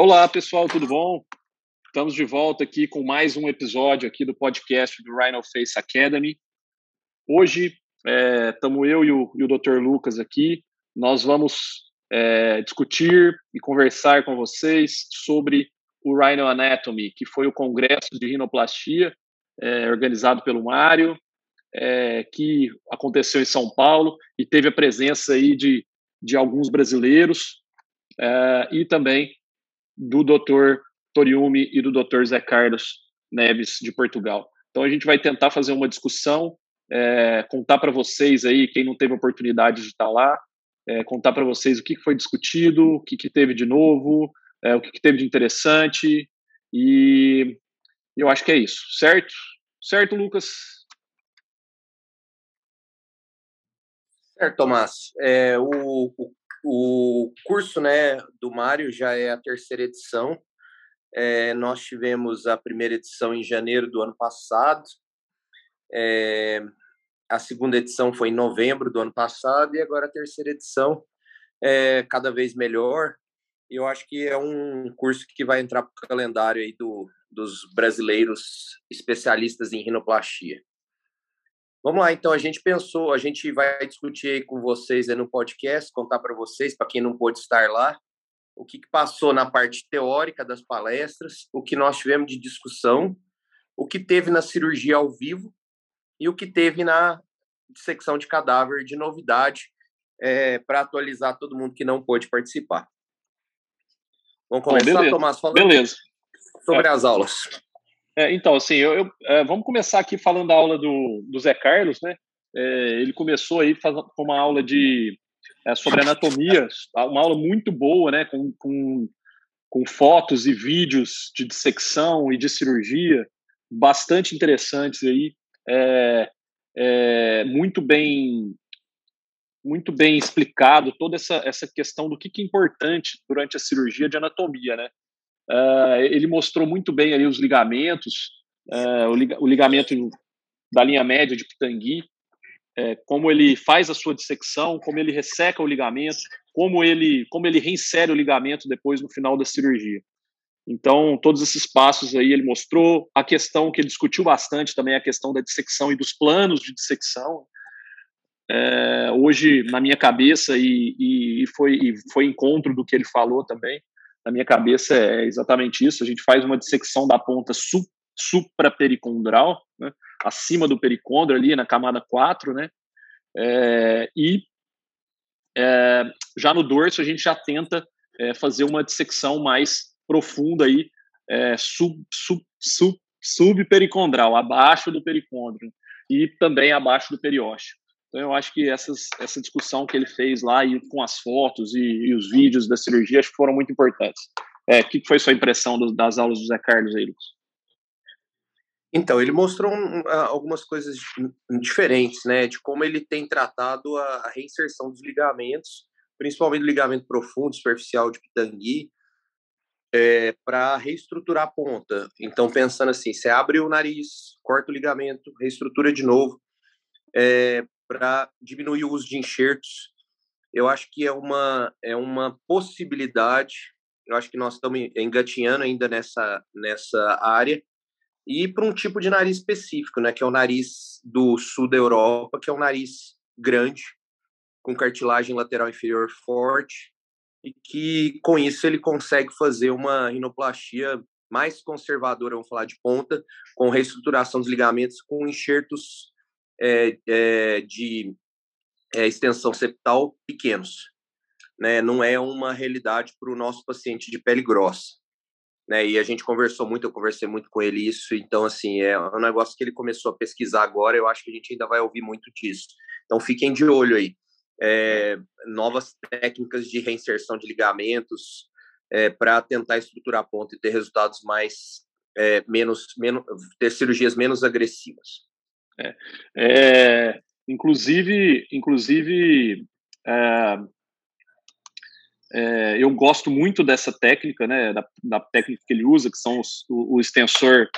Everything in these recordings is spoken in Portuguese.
Olá, pessoal, tudo bom? Estamos de volta aqui com mais um episódio aqui do podcast do Rhino Face Academy. Hoje estamos é, eu e o, e o Dr. Lucas aqui. Nós vamos é, discutir e conversar com vocês sobre o Rhino Anatomy, que foi o congresso de rinoplastia é, organizado pelo Mário, é, que aconteceu em São Paulo e teve a presença aí de, de alguns brasileiros é, e também do Dr. Toriumi e do Dr. Zé Carlos Neves de Portugal. Então a gente vai tentar fazer uma discussão, é, contar para vocês aí, quem não teve oportunidade de estar lá, é, contar para vocês o que foi discutido, o que, que teve de novo, é, o que, que teve de interessante, e eu acho que é isso, certo? Certo, Lucas? Certo, Tomás. É, o, o o curso né, do Mário já é a terceira edição. É, nós tivemos a primeira edição em janeiro do ano passado. É, a segunda edição foi em novembro do ano passado e agora a terceira edição é cada vez melhor. E eu acho que é um curso que vai entrar para o calendário aí do, dos brasileiros especialistas em rinoplastia. Vamos lá, então a gente pensou, a gente vai discutir aí com vocês aí no podcast, contar para vocês, para quem não pôde estar lá, o que, que passou na parte teórica das palestras, o que nós tivemos de discussão, o que teve na cirurgia ao vivo e o que teve na secção de cadáver de novidade, é, para atualizar todo mundo que não pôde participar. Vamos começar, Bom, Tomás, falando beleza. sobre é. as aulas. É, então, assim, eu, eu é, vamos começar aqui falando da aula do, do Zé Carlos, né? É, ele começou aí com uma aula de é, sobre anatomia, uma aula muito boa, né? Com, com, com fotos e vídeos de dissecção e de cirurgia, bastante interessantes aí, é, é, muito bem muito bem explicado toda essa, essa questão do que, que é importante durante a cirurgia de anatomia, né? Uh, ele mostrou muito bem ali os ligamentos, uh, o, lig o, ligamento da linha média de Pitangui, uh, como ele faz a sua dissecção, como ele resseca o ligamento, como ele, como ele reinsere o ligamento depois no final da cirurgia. Então, todos esses passos aí ele mostrou. A questão que ele discutiu bastante também, a questão da dissecção e dos planos de dissecção. É, hoje, na minha cabeça, e, e, foi, e foi encontro do que ele falou também, na minha cabeça é exatamente isso. A gente faz uma dissecção da ponta su, suprapericondral, né, acima do pericôndrio, ali na camada 4, né? É, e é, já no dorso a gente já tenta é, fazer uma dissecção mais profunda aí, é, sub, sub, sub, subpericondral, abaixo do pericôndrio e também abaixo do periósteo. Então, eu acho que essas, essa discussão que ele fez lá, e com as fotos e, e os vídeos da cirurgia, acho que foram muito importantes. É, o que foi sua impressão do, das aulas do Zé Carlos aí, Lucas? Então, ele mostrou um, algumas coisas diferentes, né, de como ele tem tratado a, reinserção dos ligamentos, principalmente do ligamento profundo, superficial de Pitangui, é, para reestruturar a ponta. Então, pensando assim, você abre o nariz, corta o ligamento, reestrutura de novo, é, para diminuir o uso de enxertos. Eu acho que é uma, é uma possibilidade. Eu acho que nós estamos engatinhando ainda nessa, nessa área. E para um tipo de nariz específico, né, que é o nariz do sul da Europa, que é um nariz grande, com cartilagem lateral inferior forte, e que com isso ele consegue fazer uma rinoplastia mais conservadora, vamos falar de ponta, com reestruturação dos ligamentos, com enxertos é, é, de é, extensão septal pequenos. Né? Não é uma realidade para o nosso paciente de pele grossa. Né? E a gente conversou muito, eu conversei muito com ele isso, então, assim, é um negócio que ele começou a pesquisar agora, eu acho que a gente ainda vai ouvir muito disso. Então, fiquem de olho aí. É, novas técnicas de reinserção de ligamentos é, para tentar estruturar a ponta e ter resultados mais é, menos, menos ter cirurgias menos agressivas. É, é, inclusive, inclusive é, é, eu gosto muito dessa técnica, né, da, da, técnica que ele usa, que são os, o, o, extensor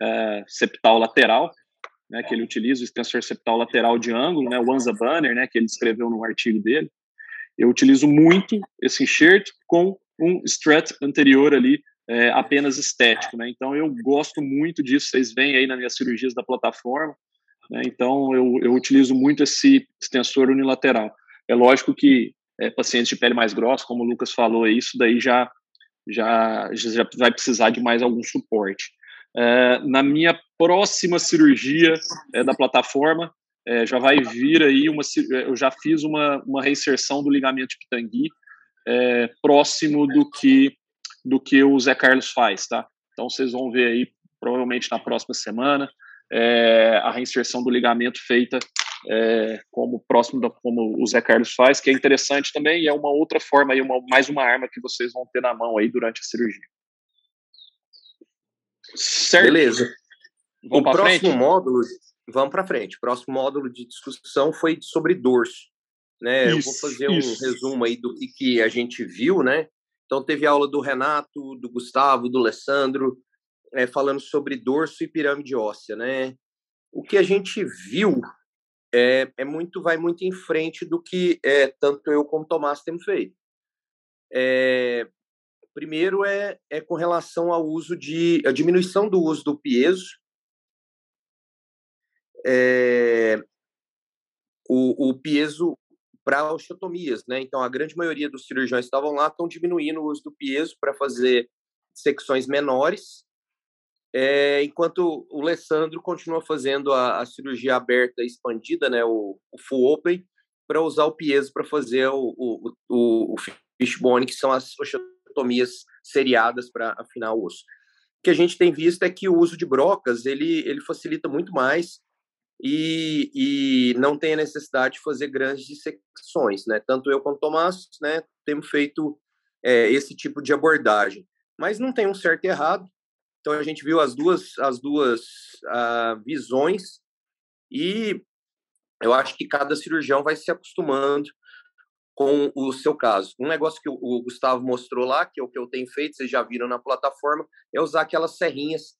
é, septal lateral, né, que ele utiliza, o extensor septal lateral de ângulo, né, o Wanza Banner, né, que ele escreveu no artigo dele. Eu utilizo muito esse enxerto com um strut anterior ali é, apenas estético, né? Então eu gosto muito disso. Vocês veem aí nas minhas cirurgias da plataforma. Né? Então eu, eu utilizo muito esse extensor unilateral. É lógico que é, pacientes de pele mais grossa, como o Lucas falou, isso daí já já já vai precisar de mais algum suporte. É, na minha próxima cirurgia é, da plataforma, é, já vai vir aí uma. Eu já fiz uma, uma reinserção do ligamento de pitangui é, próximo do que do que o Zé Carlos faz, tá? Então vocês vão ver aí provavelmente na próxima semana é, a reinserção do ligamento feita é, como próximo da, como o Zé Carlos faz, que é interessante também e é uma outra forma aí, uma, mais uma arma que vocês vão ter na mão aí durante a cirurgia. Certo? Beleza. Vamos o próximo frente? módulo, vamos para frente. O próximo módulo de discussão foi sobre dorso. Né? Isso, Eu vou fazer isso. um resumo aí do que, que a gente viu, né? Então teve aula do Renato, do Gustavo, do Alessandro, é, falando sobre dorso e pirâmide óssea, né? O que a gente viu é, é muito, vai muito em frente do que é, tanto eu como o Tomás temos feito. É, primeiro é, é com relação ao uso de a diminuição do uso do piezo. É, o, o piezo para osteotomias, né? Então a grande maioria dos cirurgiões que estavam lá estão diminuindo o uso do piezo para fazer secções menores, é, enquanto o Alessandro continua fazendo a, a, cirurgia aberta expandida, né? O, o full open, para usar o piezo para fazer o, o, o, o fishbone, que são as osteotomias seriadas para afinar o osso. O que a gente tem visto é que o uso de brocas ele, ele facilita muito mais e, e não tem a necessidade de fazer grandes dissecções, né? Tanto eu quanto o Tomás, né, temos feito é, esse tipo de abordagem. Mas não tem um certo e errado. Então a gente viu as duas as duas uh, visões e eu acho que cada cirurgião vai se acostumando com o seu caso. Um negócio que o Gustavo mostrou lá, que é o que eu tenho feito, vocês já viram na plataforma, é usar aquelas serrinhas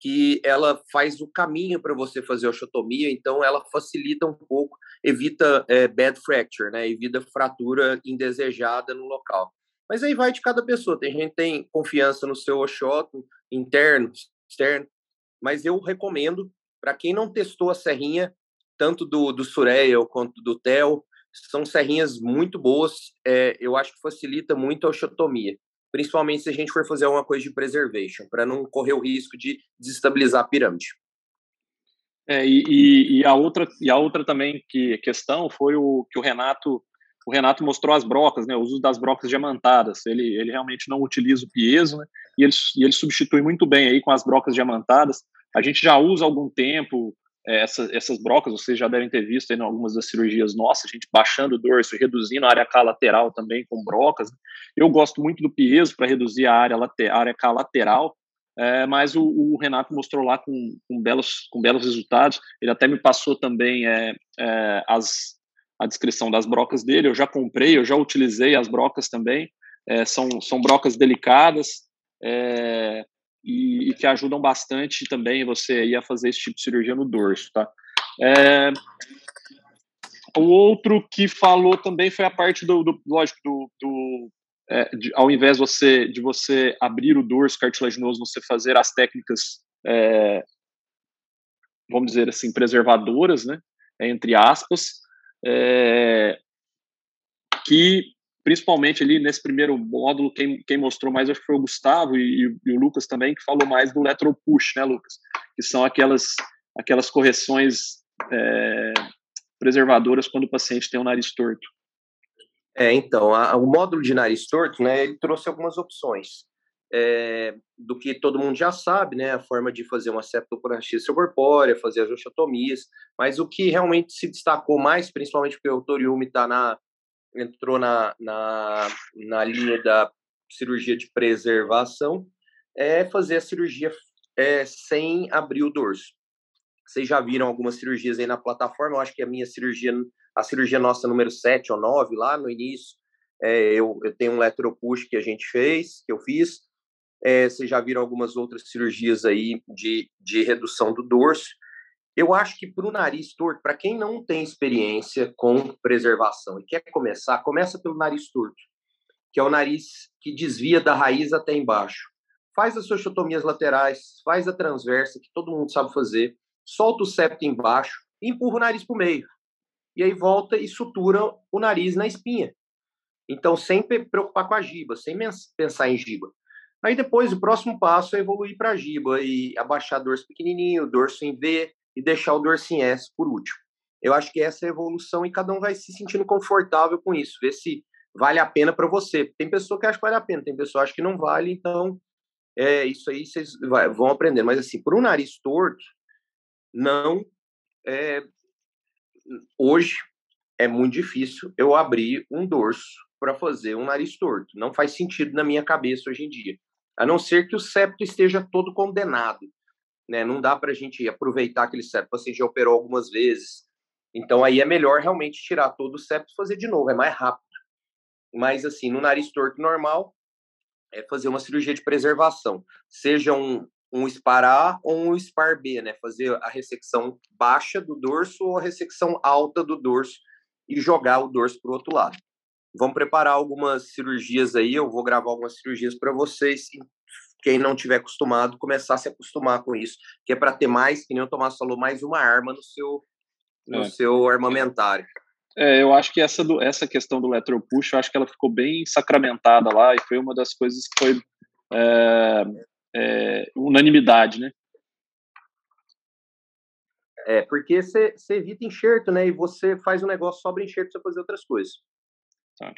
que ela faz o caminho para você fazer a osteotomia, então ela facilita um pouco, evita é, bad fracture, né? Evita fratura indesejada no local. Mas aí vai de cada pessoa. Tem gente que tem confiança no seu oxoto interno, externo, mas eu recomendo para quem não testou a serrinha, tanto do, do Sureia quanto do Tel, são serrinhas muito boas. É, eu acho que facilita muito a osteotomia principalmente se a gente for fazer alguma coisa de preservation, para não correr o risco de desestabilizar a pirâmide. É, e, e, a outra e a outra também que questão foi o que o Renato o Renato mostrou as brocas, né, o uso das brocas diamantadas. Ele, ele realmente não utiliza o piezo, né, e ele, e ele substitui muito bem aí com as brocas diamantadas. A gente já usa há algum tempo é, essa, essas brocas, vocês já devem ter visto em algumas das cirurgias nossas, a gente baixando o dorso reduzindo a área K lateral também com brocas. Eu gosto muito do piezo para reduzir a área, late, a área K lateral, é, mas o, o, Renato mostrou lá com, com, belos, com belos resultados. Ele até me passou também é, é, as, a descrição das brocas dele. Eu já comprei, eu já utilizei as brocas também. É, são, são brocas delicadas, é, e, e, que ajudam bastante também você aí a fazer esse tipo de cirurgia no dorso, tá? É, o outro que falou também foi a parte do, do lógico, do, do é, de, ao invés de você, de você abrir o dorso cartilaginoso, você fazer as técnicas, é, vamos dizer assim, preservadoras, né, entre aspas, é, que principalmente ali nesse primeiro módulo, quem, quem mostrou mais acho que foi o Gustavo e, e, o Lucas também, que falou mais do lateral push, né, Lucas? Que são aquelas, aquelas correções é, preservadoras quando o paciente tem o nariz torto. É, então, a, o módulo de nariz torto, né, ele trouxe algumas opções. É, do que todo mundo já sabe, né, a forma de fazer uma septoplastia corpórea, fazer as osteotomias, mas o que realmente se destacou mais, principalmente porque o Toriumi está na, entrou na, na, na linha da cirurgia de preservação é fazer a cirurgia é, sem abrir o dorso. Vocês já viram algumas cirurgias aí na plataforma, eu acho que a minha cirurgia, a cirurgia nossa número 7 ou 9, lá no início, é, eu, eu tenho um letropush que a gente fez, que eu fiz, é, vocês já viram algumas outras cirurgias aí de, de redução do dorso, eu acho que para o nariz torto, para quem não tem experiência com preservação e quer começar, começa pelo nariz torto. que é o nariz que desvia da raiz até embaixo. Faz as xoxotomias laterais, faz a transversa, que todo mundo sabe fazer, solta o septo embaixo e empurra o nariz para o meio. E aí volta e sutura o nariz na espinha. Então, sempre preocupar com a giba, sem pensar em giba. Aí depois, o próximo passo é evoluir para a giba e abaixar dorso pequenininho, dorso em V e deixar o dorso em S por último. Eu acho que essa é a evolução e cada um vai se sentindo confortável com isso, ver se vale a pena para você. Tem pessoa que acha que vale a pena, tem pessoa que acha que não vale, então é isso aí vocês vão aprender. Mas assim, por um nariz torto, não é, hoje é muito difícil eu abrir um dorso para fazer um nariz torto. Não faz sentido na minha cabeça hoje em dia. A não ser que o septo esteja todo condenado. Né? Não dá para a gente aproveitar aquele septo. Você já operou algumas vezes. Então aí é melhor realmente tirar todo o septo e fazer de novo. É mais rápido. Mas assim, no nariz torto normal, é fazer uma cirurgia de preservação. Seja um, um SPAR A ou um SPAR B, né? Fazer a ressecção baixa do dorso ou a ressecção alta do dorso e jogar o dorso para o outro lado. Vamos preparar algumas cirurgias aí, eu vou gravar algumas cirurgias para vocês. Quem não tiver acostumado, começar a se acostumar com isso, que é para ter mais, que nem o Tomás falou, mais uma arma no seu, no é. seu armamentário. É, eu acho que essa, do, essa questão do push, eu acho que ela ficou bem sacramentada lá e foi uma das coisas que foi é, é, unanimidade, né? É, porque você evita enxerto, né? E você faz um negócio sobre enxerto para fazer outras coisas. Tá.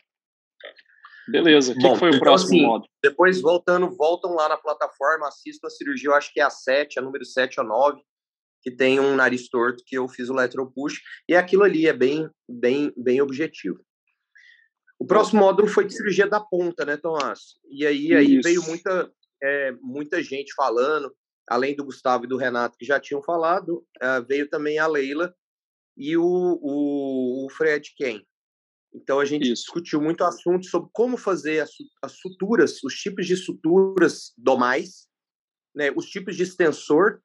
Beleza. O que, que, foi o então, próximo assim, modo? Depois, voltando, voltam lá na plataforma, assistam a cirurgia, eu acho que é a 7, a número 7 ou 9, que tem um nariz torto, que eu fiz o lateral push, e aquilo ali é bem, bem, bem objetivo. O próximo módulo foi de cirurgia da ponta, né, Tomás? E aí, aí veio muita, é, muita gente falando, além do Gustavo e do Renato, que já tinham falado, uh, veio também a Leila e o, o, o Fred Ken. Então a gente Isso. discutiu muito assunto sobre como fazer as, as suturas, os tipos de suturas domais, né, os tipos de extensor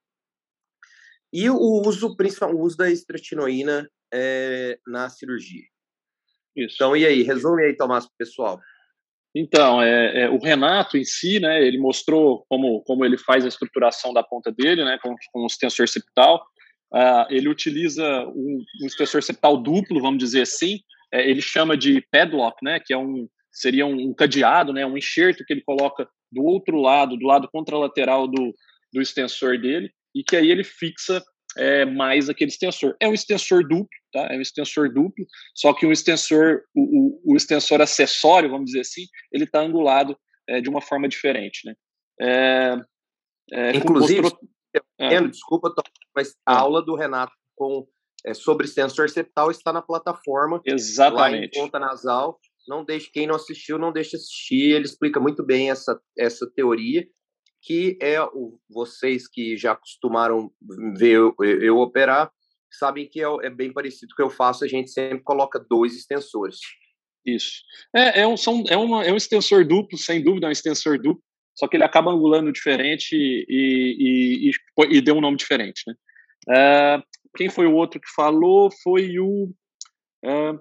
e o uso principal, o uso da estretinoína é, na cirurgia. Isso. Então e aí, resume aí, Tomás, pessoal. Então, é, é, o Renato em si, né, ele mostrou como, como ele faz a estruturação da ponta dele, né, com, com o extensor septal. Uh, ele utiliza um, um extensor septal duplo, vamos dizer assim. É, ele chama de padlock, né, que é um, seria um, um, cadeado, né, um enxerto que ele coloca do outro lado, do lado contralateral do, do extensor dele, e que aí ele fixa é, mais aquele extensor. É um extensor duplo, tá? É um extensor duplo, só que um extensor, o, o, o extensor acessório, vamos dizer assim, ele está angulado é, de uma forma diferente, né? É, é Inclusive, mostrou... É. desculpa, mas a aula do Renato com é, sobre extensor septal está na plataforma. Exatamente. Lá em ponta nasal. Não deixe quem não assistiu, não deixe assistir. Ele explica muito bem essa, essa teoria que é o, vocês que já acostumaram ver eu, eu operar, sabem que é, é, bem parecido com o que eu faço, a gente sempre coloca dois extensores. Isso. É, é, um, são, é, uma, é um extensor duplo, sem dúvida, é um extensor duplo, só que ele acaba angulando diferente e, e, e, e deu um nome diferente. Né? Uh, quem foi o outro que falou? Foi o. Uh,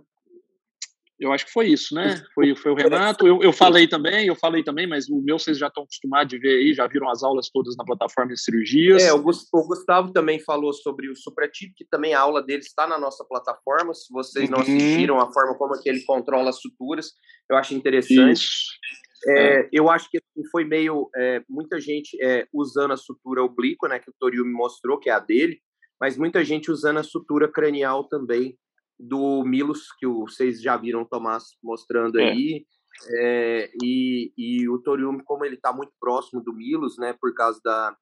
eu acho que foi isso, né? Foi, foi o Renato. Eu, eu falei também, eu falei também, mas o meu vocês já estão acostumados de ver aí, já viram as aulas todas na plataforma de cirurgias. É, o Gustavo também falou sobre o Supratip, que também a aula dele está na nossa plataforma. Se vocês não uhum. assistiram a forma como que ele controla as suturas, eu acho interessante. É, é. Eu acho que assim, foi meio é, muita gente é, usando a sutura oblíqua, né, que o Torio me mostrou, que é a dele, mas muita gente usando a sutura cranial também do Milos, que vocês já viram o Tomás mostrando é. aí, é, e, e o Torium, como ele está muito próximo do Milos, né, por causa da,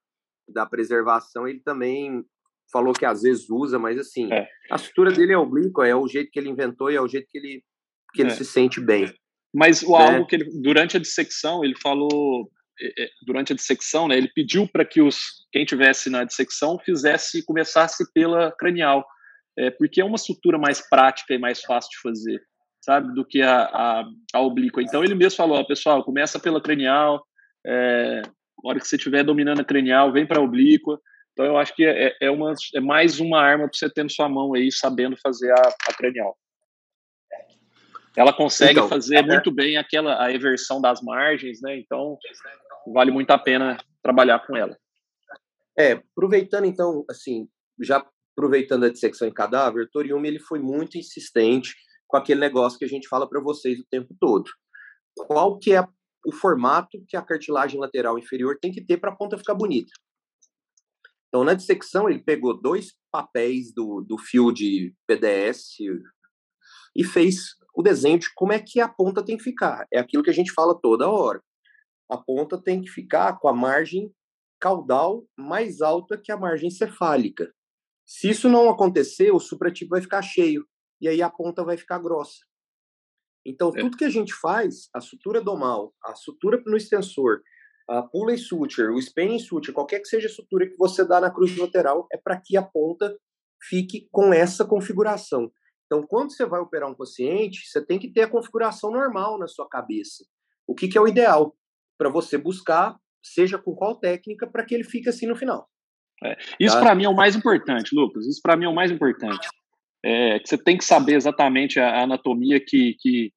da preservação, ele também falou que às vezes usa, mas assim, é. a estrutura dele é oblíqua, é o jeito que ele inventou e é o jeito que ele, que ele é. se sente bem. Mas o né? algo que ele, durante a dissecção, ele falou, durante a dissecção, né, ele pediu para que os quem tivesse na dissecção fizesse, começasse pela cranial, é, porque é uma estrutura mais prática e mais fácil de fazer, sabe, do que a, a, a oblíqua. Então ele mesmo falou, pessoal, começa pela cranial, é, na hora que você estiver dominando a cranial, vem para a oblíqua. Então eu acho que é, é, uma, é mais uma arma para você ter na sua mão aí, sabendo fazer a, a cranial. ela consegue então, fazer é, muito bem aquela a eversão das margens, né? Então vale muito a pena trabalhar com ela. É, aproveitando então, assim, já aproveitando a dissecção em cadáver, Toriumi ele foi muito insistente com aquele negócio que a gente fala para vocês o tempo todo. Qual que é o formato que a cartilagem lateral inferior tem que ter para a ponta ficar bonita? Então, na dissecção, ele pegou dois papéis do, do fio de PDS e fez o desenho de como é que a ponta tem que ficar. É aquilo que a gente fala toda hora. A ponta tem que ficar com a margem caudal mais alta que a margem cefálica. Se isso não acontecer, o suprativo vai ficar cheio e aí a ponta vai ficar grossa. Então, é. tudo que a gente faz, a sutura domal, a sutura no extensor, a pulley suture, o spanning suture, qualquer que seja a sutura que você dá na cruz lateral, é para que a ponta fique com essa configuração. Então, quando você vai operar um paciente, você tem que ter a configuração normal na sua cabeça. O que, que é o ideal para você buscar, seja com qual técnica, para que ele fique assim no final. É. Isso tá? para mim é o mais importante, Lucas. Isso para mim é o mais importante. É, que você tem que saber exatamente a, anatomia que, que,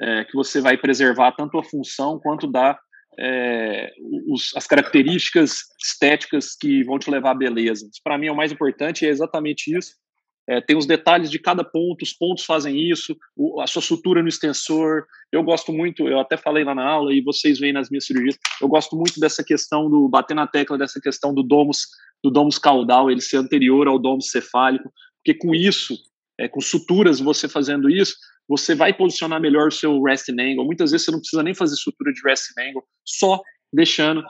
é, que você vai preservar tanto a função quanto da é, os, as características estéticas que vão te levar à beleza. Para mim é o mais importante, é exatamente isso. É, tem os detalhes de cada ponto, os pontos fazem isso, o, a sua sutura no extensor. Eu gosto muito, eu até falei lá na aula e vocês veem nas minhas cirurgias, eu gosto muito dessa questão do bater na tecla dessa questão do domus, do domus caudal, ele ser anterior ao domus cefálico, porque com isso, é, com suturas, você fazendo isso, você vai posicionar melhor o seu resting angle. Muitas vezes você não precisa nem fazer sutura de resting angle, só deixando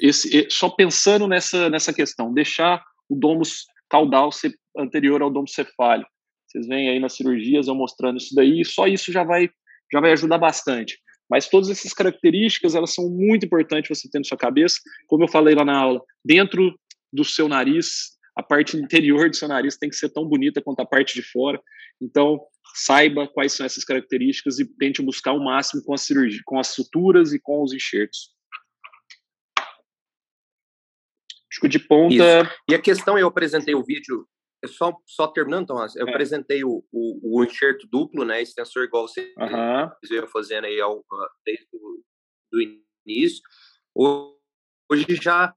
esse, só pensando nessa nessa questão, deixar o domus caudal anterior ao domus cefálico. Vocês veem aí nas cirurgias eu mostrando isso daí, só isso já vai já vai ajudar bastante. Mas todas essas características, elas são muito importantes você ter na sua cabeça. Como eu falei lá na aula, dentro do seu nariz, a parte interior do seu nariz tem que ser tão bonita quanto a parte de fora. Então, saiba quais são essas características e tente buscar o máximo com a cirurgia, com as suturas e com os enxertos. Que de ponta. Isso. E a questão, eu apresentei o vídeo, só, só terminando, Tomás, eu é. apresentei o, o, o, enxerto duplo, né? Extensor igual você uhum. veio fazendo aí ao, desde o do início. Hoje já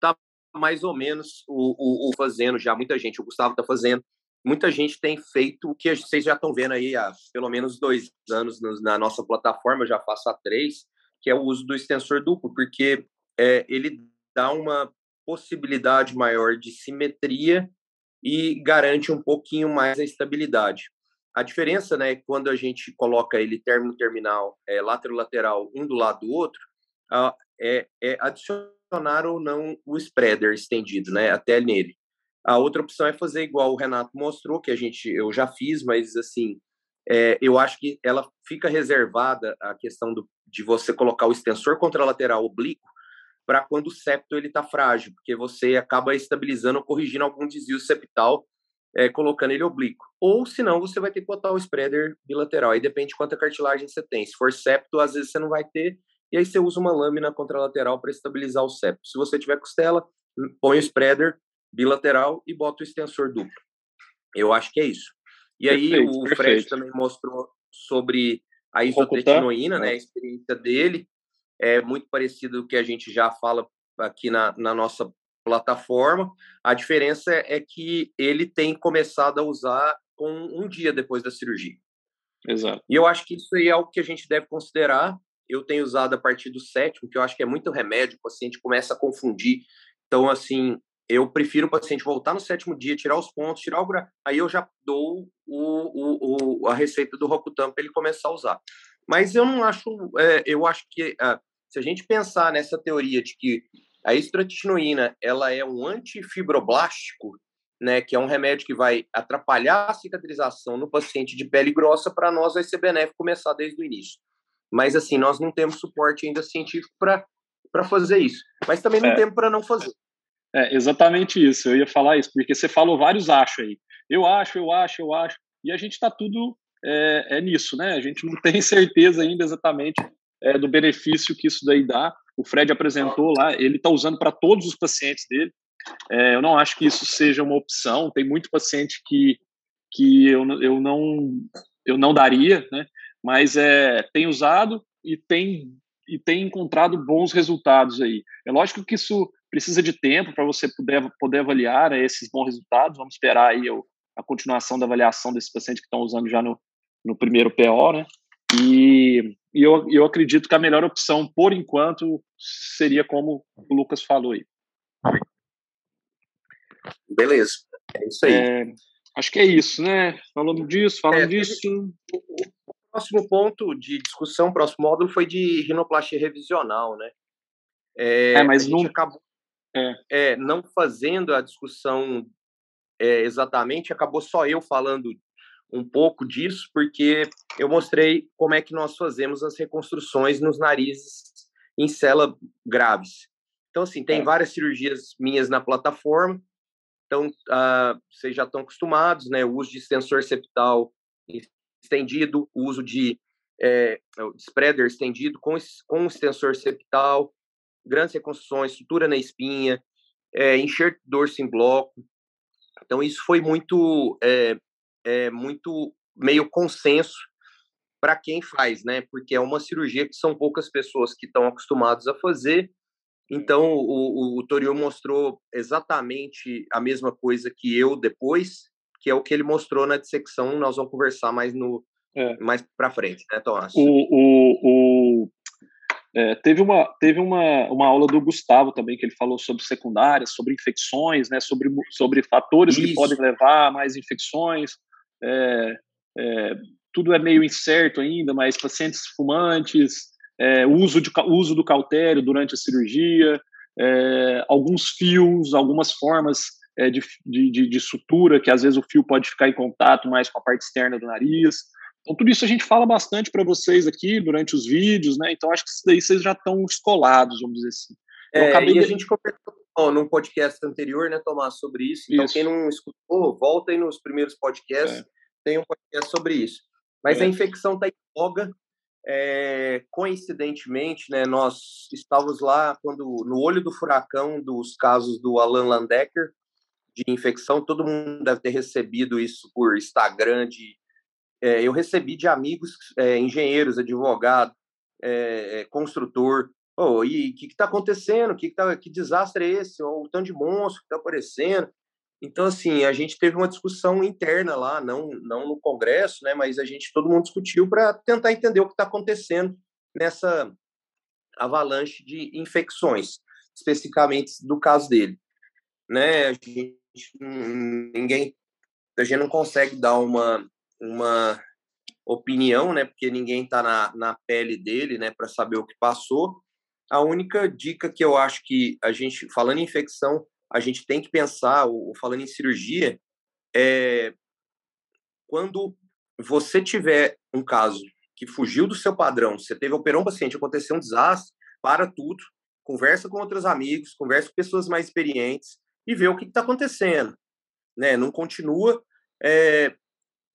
tá mais ou menos o, o, o fazendo já, muita gente, o Gustavo tá fazendo muita gente tem feito o que vocês já estão vendo aí há pelo menos dois anos na nossa plataforma, eu já faço há três, que é o uso do extensor duplo, porque é, ele dá uma possibilidade maior de simetria e garante um pouquinho mais a estabilidade. A diferença, né, quando a gente coloca ele término terminal, é, lateral um do lado do outro, uh, é, é adicionar ou não o spreader estendido, né, até nele. A outra opção é fazer igual o Renato mostrou, que a gente eu já fiz, mas assim, é, eu acho que ela fica reservada a questão do, de você colocar o extensor contralateral oblíquo para quando o septo ele está frágil, porque você acaba estabilizando, corrigindo algum desvio septal, é, colocando ele oblíquo. Ou senão você vai ter que botar o spreader bilateral. Aí depende de quanta cartilagem você tem. Se for septo, às vezes você não vai ter. E aí você usa uma lâmina contralateral para estabilizar o septo. Se você tiver costela, põe o spreader bilateral e bota o extensor duplo. Eu acho que é isso. E aí perfeito, o perfeito. Fred também mostrou sobre a isotretinoína, né, a experiência dele é muito parecido com o que a gente já fala aqui na, na nossa plataforma. A diferença é que ele tem começado a usar com um dia depois da cirurgia. Exato. E eu acho que isso aí é algo que a gente deve considerar. Eu tenho usado a partir do sétimo, que eu acho que é muito remédio, o paciente começa a confundir. Então, assim, eu prefiro o paciente voltar no sétimo dia, tirar os pontos, tirar o aí eu já dou o, o, o a receita do Rocutan para ele começar a usar. Mas eu não acho, é, eu acho que é, se a gente pensar nessa teoria de que a estratinoína ela é um antifibroblástico, né, que é um remédio que vai atrapalhar a cicatrização no paciente de pele grossa, para nós vai ser benéfico começar desde o início. Mas assim, nós não temos suporte ainda científico para fazer isso. Mas também não é. temos para não fazer. É exatamente isso. Eu ia falar isso, porque você falou vários acho aí. Eu acho, eu acho, eu acho. E a gente está tudo é, é, nisso, né? A gente não tem certeza ainda exatamente é, do benefício que isso daí dá. O Fred apresentou lá, ele está usando para todos os pacientes dele. É, eu não acho que isso seja uma opção. Tem muito paciente que, que eu, eu não eu não daria, né? Mas é, tem usado e tem e tem encontrado bons resultados aí. É lógico que isso precisa de tempo para você poder, poder avaliar né, esses bons resultados. Vamos esperar aí a continuação da avaliação desses pacientes que estão usando já no, no primeiro PO, né? E, e eu, eu acredito que a melhor opção, por enquanto, seria como o Lucas falou aí. Beleza, é isso aí. É, acho que é isso, né? Falando disso, falando é, disso. O próximo ponto de discussão, próximo módulo, foi de rinoplastia revisional, né? É, é mas não. Acabou, é. é. não fazendo a discussão é, exatamente, acabou só eu falando um pouco disso, porque eu mostrei como é que nós fazemos as reconstruções nos narizes em cela graves. Então, assim, tem é. várias cirurgias minhas na plataforma, então uh, vocês já estão acostumados, né? O uso de extensor septal estendido, o uso de é, spreader estendido com, com extensor septal, grandes reconstruções, sutura na espinha, é, enxerto dorso em bloco. Então, isso foi muito é, é muito meio consenso para quem faz, né? Porque é uma cirurgia que são poucas pessoas que estão acostumadas a fazer. Então, o, o, o Torio mostrou exatamente a mesma coisa que eu depois, que é o que ele mostrou na dissecção. Nós vamos conversar mais no é. mais para frente, né, Tomás? O, o, o é, teve uma, teve uma, uma aula do Gustavo também, que ele falou sobre secundárias, sobre infecções, né, sobre, sobre fatores Isso. que podem levar a mais infecções é, é, tudo é meio incerto ainda, mas pacientes fumantes, é, uso, de, uso do cautério durante a cirurgia, é, alguns fios, algumas formas é, de, de, de, sutura, que às vezes o fio pode ficar em contato mais com a parte externa do nariz. Então, tudo isso a gente fala bastante para vocês aqui durante os vídeos, né? Então, acho que isso daí vocês já estão escolados, vamos dizer assim. É, acabei... E a gente conversou num podcast anterior, né, Tomás, sobre isso. Então, isso. quem não escutou, volta aí nos primeiros podcasts. É tem um podcast sobre isso. Mas é. a infecção está em voga. É, coincidentemente, né, nós estávamos lá quando no olho do furacão dos casos do Alan Landecker de infecção. Todo mundo deve ter recebido isso por Instagram. De, é, eu recebi de amigos, é, engenheiros, advogado, é, construtor. Oh, e o que está acontecendo? Que, que, tá, que desastre é esse? Oh, o tanto de monstro que está aparecendo. Então, assim, a gente teve uma discussão interna lá, não, não no Congresso, né, mas a gente, todo mundo discutiu para tentar entender o que está acontecendo nessa avalanche de infecções, especificamente do caso dele. Né, a gente, ninguém, a gente não consegue dar uma, uma opinião, né, porque ninguém está na, na pele dele, né, para saber o que passou. A única dica que eu acho que a gente, falando em infecção, a gente tem que pensar, o, falando em cirurgia, é, quando você tiver um caso que fugiu do seu padrão, você teve operou um paciente, aconteceu um desastre, para tudo, conversa com outros amigos, conversa com pessoas mais experientes e vê o que está acontecendo, né? Não continua é,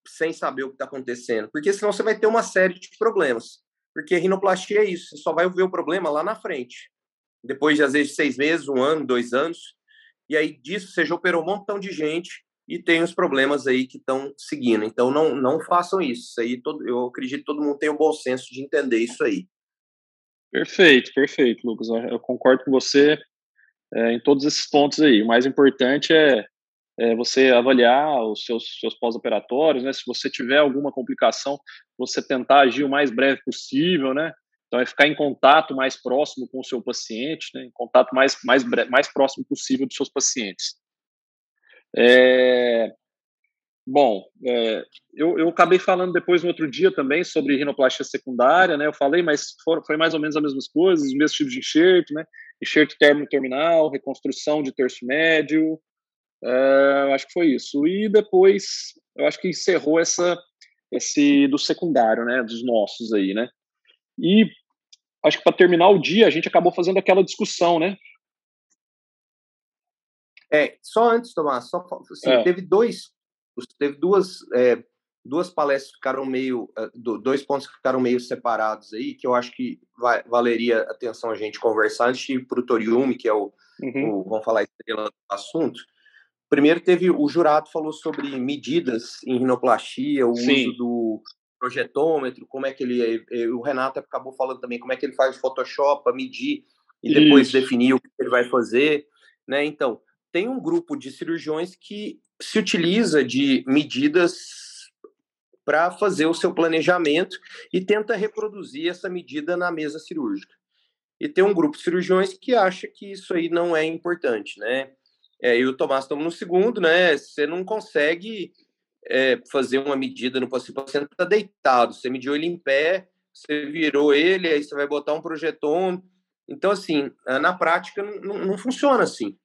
sem saber o que está acontecendo, porque senão você vai ter uma série de problemas. Porque rinoplastia é isso, você só vai ver o problema lá na frente. Depois de, às vezes, seis meses, um ano, dois anos, e aí disso você já operou um montão de gente e tem os problemas aí que estão seguindo. Então não, não façam isso. isso aí todo, eu acredito que todo mundo tem o bom senso de entender isso aí. Perfeito, perfeito, Lucas. Eu concordo com você é, em todos esses pontos aí. O mais importante é, é você avaliar os seus, seus pós-operatórios, né? Se você tiver alguma complicação, você tentar agir o mais breve possível, né? Então, é ficar em contato mais próximo com o seu paciente, né, em contato mais, mais, mais próximo possível dos seus pacientes. É, bom, é, eu, eu acabei falando depois no outro dia também sobre rinoplastia secundária, né? Eu falei, mas for, foi mais ou menos as mesmas coisas, os mesmos tipos de enxerto, né? Enxerto término terminal, reconstrução de terço médio, é, acho que foi isso. E depois, eu acho que encerrou essa, esse do secundário, né? Dos nossos aí, né? E acho que para terminar o dia a gente acabou fazendo aquela discussão, né? É, só antes, Tomás, só assim, é. teve dois, teve duas, é, duas palestras que ficaram meio, é, dois pontos que ficaram meio separados aí, que eu acho que vai, valeria atenção a gente conversar antes de ir para o Toriumi, que é o, uhum. o, vamos falar estrela do assunto. Primeiro teve o jurado falou sobre medidas em rinoplastia, o Sim. uso do projetômetro, como é que ele. O Renato acabou falando também como é que ele faz o Photoshop para medir e depois Isso. definir o que ele vai fazer. Né? Então, tem um grupo de cirurgiões que se utiliza de medidas para fazer o seu planejamento e tenta reproduzir essa medida na mesa cirúrgica. E tem um grupo de cirurgiões que acha que isso aí não é importante, né? É, e o Tomás estamos no segundo, né? Você não consegue é, fazer uma medida no paciente, o paciente está deitado, você mediu ele em pé, você virou ele, aí você vai botar um projetom. Então, assim, na prática não, não funciona assim.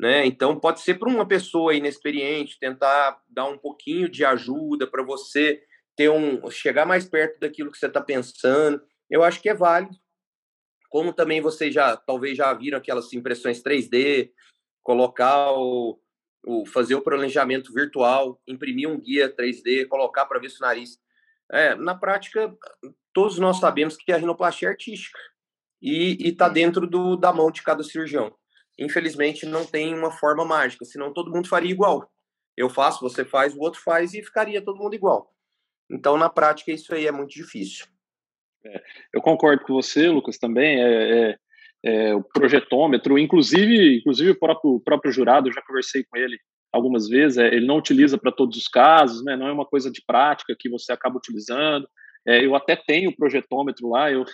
Né? Então, pode ser para uma pessoa inexperiente tentar dar um pouquinho de ajuda para você ter um chegar mais perto daquilo que você está pensando. Eu acho que é válido. Como também vocês já talvez já viram aquelas impressões 3D, colocar o, o fazer o planejamento virtual, imprimir um guia 3D, colocar para ver se o nariz. É, na prática, todos nós sabemos que a rinoplastia é artística e está dentro do, da mão de cada cirurgião. Infelizmente, não tem uma forma mágica, senão todo mundo faria igual. Eu faço, você faz, o outro faz e ficaria todo mundo igual. Então, na prática, isso aí é muito difícil. É, eu concordo com você, Lucas, também. É, é, é, o projetômetro, inclusive, inclusive o próprio, o próprio jurado, eu já conversei com ele algumas vezes, é, ele não utiliza para todos os casos, né, não é uma coisa de prática que você acaba utilizando. É, eu até tenho o projetômetro lá, eu,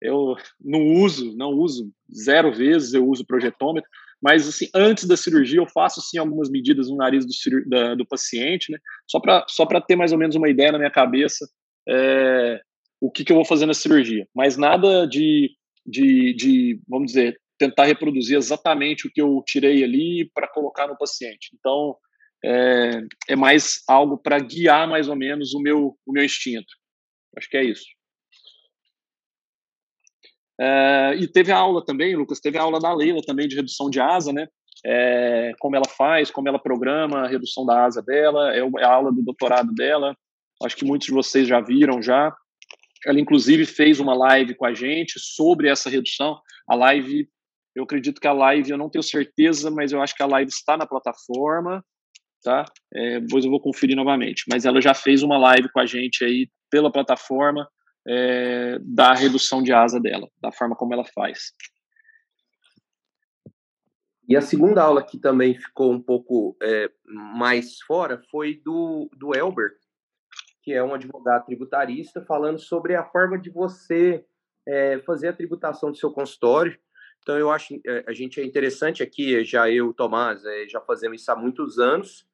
eu não uso, não uso zero vezes, eu uso projetômetro, mas assim, antes da cirurgia eu faço sim algumas medidas no nariz do, da, do paciente, né, só para só ter mais ou menos uma ideia na minha cabeça é, o que, que eu vou fazer na cirurgia, mas nada de de, de, vamos dizer, tentar reproduzir exatamente o que eu tirei ali para colocar no paciente. Então, é, é mais algo para guiar mais ou menos o meu, o meu instinto. Acho que é isso. É, e teve a aula também, Lucas, teve a aula da Leila também de redução de asa, né? É, como ela faz, como ela programa a redução da asa dela, é, é a aula do doutorado dela. Acho que muitos de vocês já viram já. Ela, inclusive, fez uma live com a gente sobre essa redução. A live, eu acredito que a live, eu não tenho certeza, mas eu acho que a live está na plataforma, tá? É, depois eu vou conferir novamente. Mas ela já fez uma live com a gente aí pela plataforma é, da redução de asa dela, da forma como ela faz. E a segunda aula que também ficou um pouco é, mais fora foi do, do Elber, que é um advogado tributarista, falando sobre a forma de você é, fazer a tributação do seu consultório. Então, eu acho é, a gente é interessante aqui, já eu, Tomás, é, já fazemos isso há muitos anos,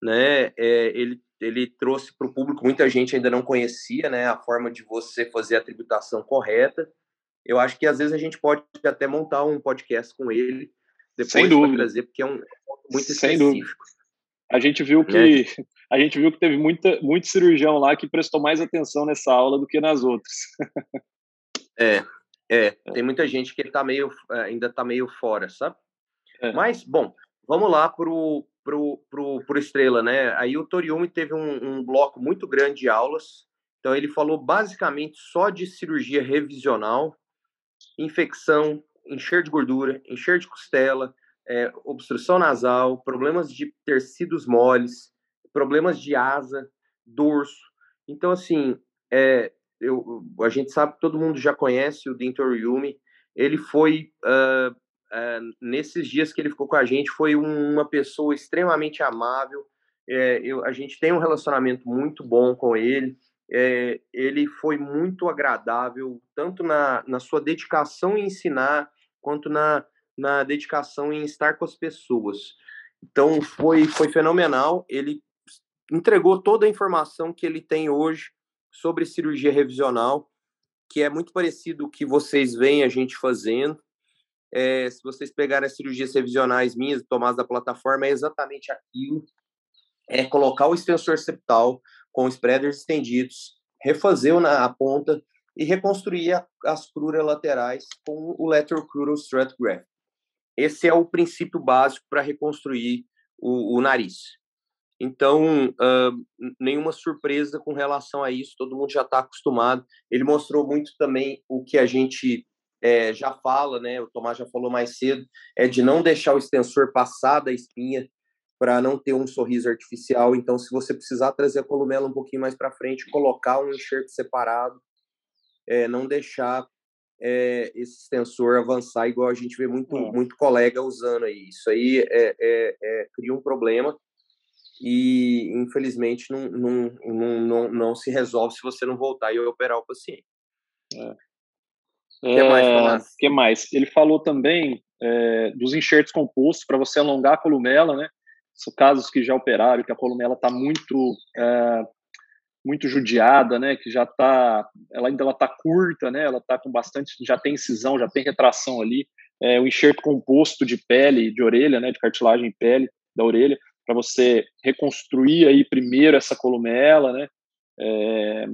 né? É, ele, ele trouxe para o público, muita gente ainda não conhecia, né? A forma de você fazer a tributação correta. Eu acho que às vezes a gente pode até montar um podcast com ele depois Sem dúvida. trazer, porque é um muito Sem específico. Dúvida. A gente viu que né? A gente viu que teve muita, muito cirurgião lá que prestou mais atenção nessa aula do que nas outras. é, é, tem muita gente que tá meio, é, ainda está meio fora, sabe? É. Mas, bom, vamos lá pro, pro, pro, pro Estrela, né? Aí o Toriumi teve um, um bloco muito grande de aulas, então ele falou basicamente só de cirurgia revisional, infecção, encher de gordura, encher de costela, é, obstrução nasal, problemas de tecidos moles, problemas de asa, dorso. Então, assim, é, eu, a gente sabe, todo mundo já conhece o Dintor Yumi. Ele foi, uh, uh, nesses dias que ele ficou com a gente, foi uma pessoa extremamente amável. É, eu, a gente tem um relacionamento muito bom com ele. É, ele foi muito agradável, tanto na, na sua dedicação em ensinar, quanto na, na dedicação em estar com as pessoas. Então, foi, foi fenomenal. Ele entregou toda a informação que ele tem hoje sobre cirurgia revisional, que é muito parecido o que vocês veem a gente fazendo. É, se vocês pegarem as cirurgias revisionais minhas, tomadas da plataforma, é exatamente aquilo. É colocar o extensor septal com spreaders estendidos, refazer a ponta e reconstruir a, as cruras laterais com o lateral crural strut graft. Esse é o princípio básico para reconstruir o, o nariz. Então, uh, nenhuma surpresa com relação a isso, todo mundo já está acostumado. Ele mostrou muito também o que a gente é, já fala, né? O Tomás já falou mais cedo, é de não deixar o extensor passar da espinha. para não ter um sorriso artificial. Então, se você precisar trazer a columela um pouquinho mais para frente, colocar um enxerto separado, é, não deixar é, esse extensor avançar igual a gente vê muito, é. muito colega usando aí. Isso aí é, é, é cria um problema e, infelizmente, não, não, não, não, não se resolve se você não voltar e operar o paciente. É. que mais, que mais? Ele falou também é, dos enxertos compostos para você alongar a columela, né? São casos que já operaram, que a columela está muito é, muito judiada, né? Que já está, ela ainda ela está curta, né? Ela está com bastante, já tem incisão, já tem retração ali. É, o enxerto composto de pele, de orelha, né? De cartilagem em pele da orelha, para você reconstruir aí primeiro essa columela, né? É,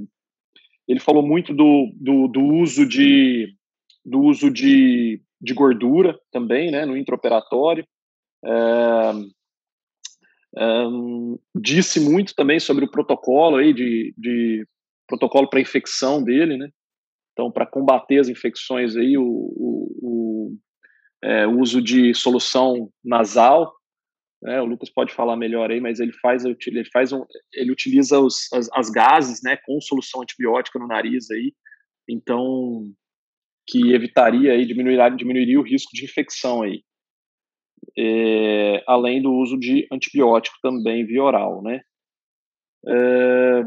ele falou muito do, do, do, uso de do uso de, de gordura também, né? No intraoperatório. É, um, disse muito também sobre o protocolo aí de, de protocolo para infecção dele, né? Então, para combater as infecções aí, o, o, o, é, o uso de solução nasal, né? O Lucas pode falar melhor aí, mas ele faz, ele faz um, ele utiliza os, as, as gases, né, com solução antibiótica no nariz aí, então que evitaria aí diminuiria, diminuiria o risco de infecção aí é, além do uso de antibiótico também via oral, né? É,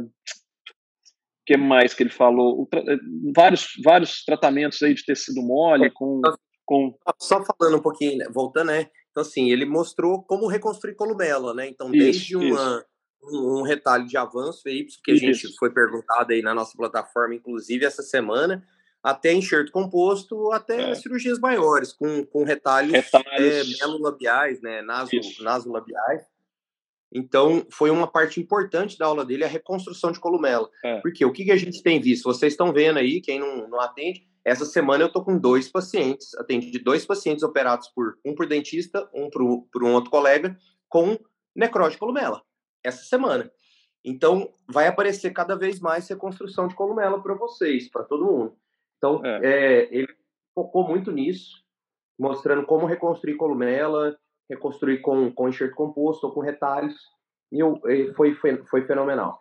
que mais que ele falou? Tra vários, vários tratamentos aí de tecido mole com, com... Só falando um pouquinho, né? voltando, né? Então, assim, ele mostrou como reconstruir columela, né? Então, desde isso, uma, isso. Um, um, retalho de avanço aí, que a isso. gente foi perguntado aí na nossa plataforma, inclusive, essa semana, até enxerto composto, até é. cirurgias maiores, com, com retalhos, retalhos. É, melolabiais, né, naso, nasolabiais. Então, foi uma parte importante da aula dele, a reconstrução de columela. É. Porque o que, que a gente tem visto? Vocês estão vendo aí, quem não, não atende, essa semana eu estou com dois pacientes, atendi dois pacientes operados por um por dentista, um por, por um outro colega, com necrose de columela, essa semana. Então, vai aparecer cada vez mais reconstrução de columela para vocês, para todo mundo. Então, é. É, ele focou muito nisso, mostrando como reconstruir columela, reconstruir com, com enxerto composto ou com retalhos, e, eu, foi, foi, foi fenomenal.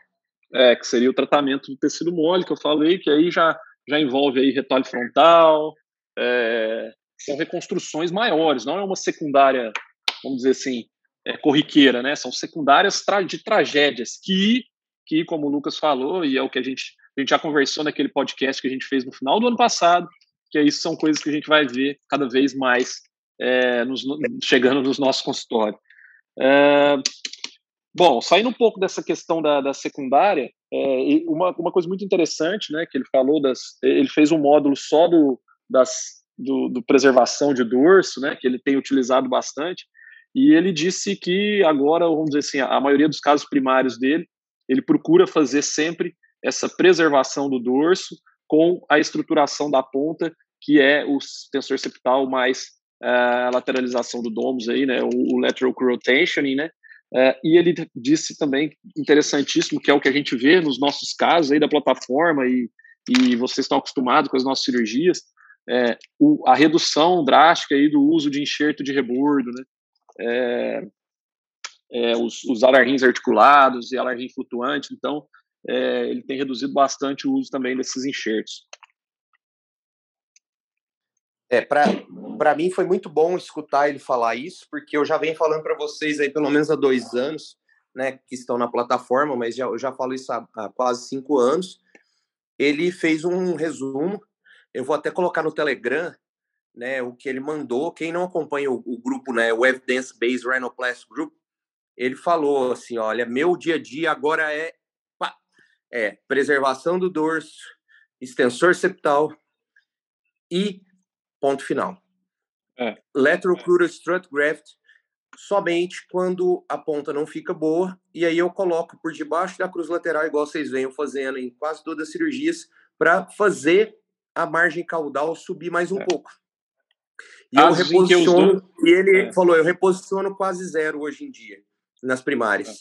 É, que seria o tratamento do tecido mole, que eu falei, que aí já, já envolve aí retalho frontal, é, são reconstruções maiores, não é uma secundária, vamos dizer assim, é, corriqueira, né? São secundárias tra de tragédias que, que, como o Lucas falou, e é o que a gente a gente já conversou naquele podcast que a gente fez no final do ano passado, que isso são coisas que a gente vai ver cada vez mais é, nos, chegando nos nossos consultórios. É, bom, saindo um pouco dessa questão da, da secundária, é, uma, uma coisa muito interessante, né, que ele falou das, ele fez um módulo só do, das, do, do preservação de dorso, né, que ele tem utilizado bastante, e ele disse que agora, vamos dizer assim, a maioria dos casos primários dele, ele procura fazer sempre essa preservação do dorso com a estruturação da ponta, que é o tensor septal mais uh, lateralização do domus aí, né, o, lateral rotationing, né, uh, e ele disse também, interessantíssimo, que é o que a gente vê nos nossos casos aí da plataforma e, e vocês estão acostumados com as nossas cirurgias, é, o, a redução drástica aí do uso de enxerto de rebordo, né, é, é, os, os alarrins articulados e alarrim flutuante, então é, ele tem reduzido bastante o uso também desses enxertos. É, para mim foi muito bom escutar ele falar isso, porque eu já venho falando para vocês aí pelo menos há dois anos, né, que estão na plataforma, mas já, eu já falo isso há, há quase cinco anos. Ele fez um resumo, eu vou até colocar no Telegram, né, o que ele mandou. Quem não acompanha o, o grupo, né, o Evidence Based Rhinoplasty Group, ele falou assim, olha, meu dia a dia agora é é preservação do dorso, extensor septal e ponto final. É. Lateral crural strut graft somente quando a ponta não fica boa e aí eu coloco por debaixo da cruz lateral igual vocês vêm fazendo em quase todas as cirurgias para fazer a margem caudal subir mais um é. pouco. E eu reposiciono, e ele é. falou, eu reposiciono quase zero hoje em dia nas primárias. É.